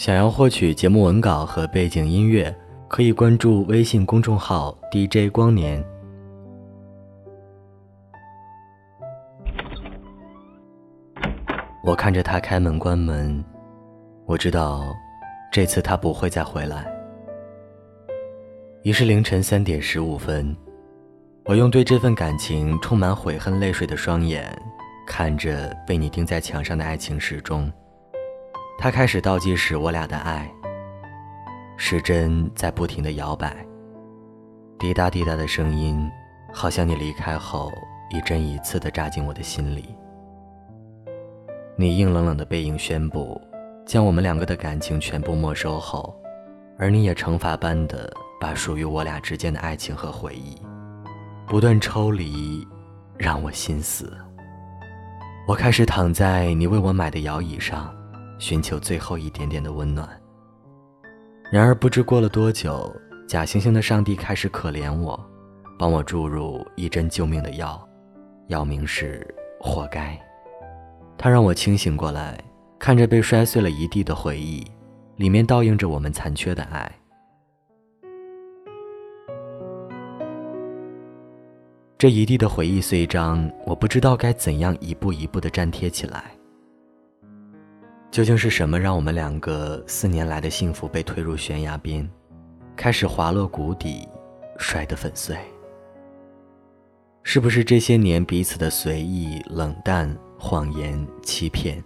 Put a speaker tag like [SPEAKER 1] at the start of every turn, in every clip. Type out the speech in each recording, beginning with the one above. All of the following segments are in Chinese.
[SPEAKER 1] 想要获取节目文稿和背景音乐，可以关注微信公众号 DJ 光年。我看着他开门关门，我知道这次他不会再回来。于是凌晨三点十五分，我用对这份感情充满悔恨泪水的双眼，看着被你钉在墙上的爱情时钟。他开始倒计时我俩的爱。时针在不停的摇摆，滴答滴答的声音，好像你离开后一针一刺的扎进我的心里。你硬冷冷的背影宣布，将我们两个的感情全部没收后，而你也惩罚般的把属于我俩之间的爱情和回忆，不断抽离，让我心死。我开始躺在你为我买的摇椅上，寻求最后一点点的温暖。然而不知过了多久，假惺惺的上帝开始可怜我，帮我注入一针救命的药，药名是“活该”。他让我清醒过来，看着被摔碎了一地的回忆，里面倒映着我们残缺的爱。这一地的回忆碎章，我不知道该怎样一步一步的粘贴起来。究竟是什么让我们两个四年来的幸福被推入悬崖边，开始滑落谷底，摔得粉碎？是不是这些年彼此的随意冷淡？谎言、欺骗，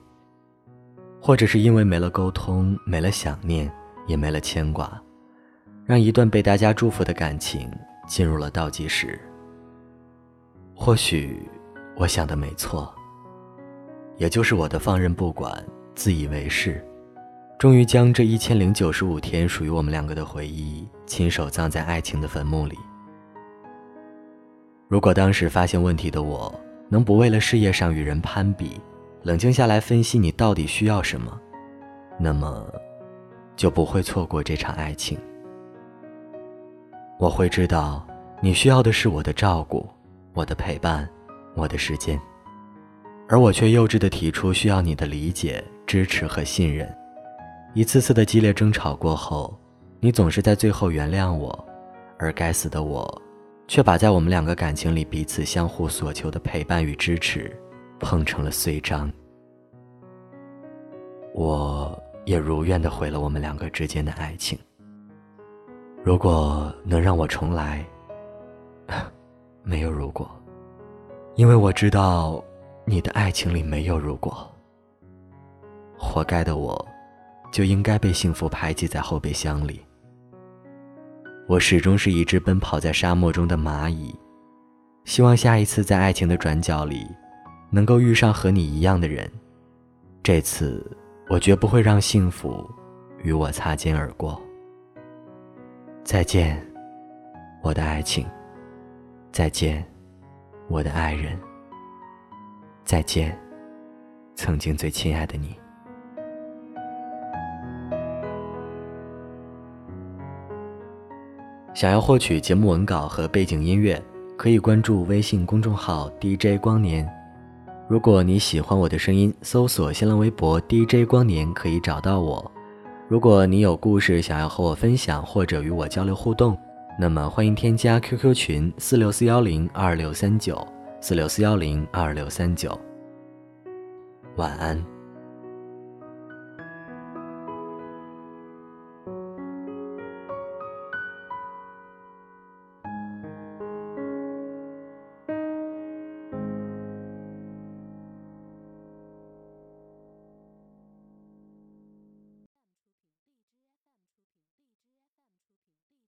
[SPEAKER 1] 或者是因为没了沟通、没了想念、也没了牵挂，让一段被大家祝福的感情进入了倒计时。或许我想的没错，也就是我的放任不管、自以为是，终于将这一千零九十五天属于我们两个的回忆亲手葬在爱情的坟墓里。如果当时发现问题的我，能不为了事业上与人攀比，冷静下来分析你到底需要什么，那么就不会错过这场爱情。我会知道你需要的是我的照顾、我的陪伴、我的时间，而我却幼稚的提出需要你的理解、支持和信任。一次次的激烈争吵过后，你总是在最后原谅我，而该死的我。却把在我们两个感情里彼此相互所求的陪伴与支持，碰成了碎章。我也如愿的毁了我们两个之间的爱情。如果能让我重来，没有如果，因为我知道你的爱情里没有如果。活该的我，就应该被幸福排挤在后备箱里。我始终是一只奔跑在沙漠中的蚂蚁，希望下一次在爱情的转角里，能够遇上和你一样的人。这次，我绝不会让幸福与我擦肩而过。再见，我的爱情；再见，我的爱人；再见，曾经最亲爱的你。想要获取节目文稿和背景音乐，可以关注微信公众号 DJ 光年。如果你喜欢我的声音，搜索新浪微博 DJ 光年可以找到我。如果你有故事想要和我分享或者与我交流互动，那么欢迎添加 QQ 群四六四幺零二六三九四六四幺零二六三九。晚安。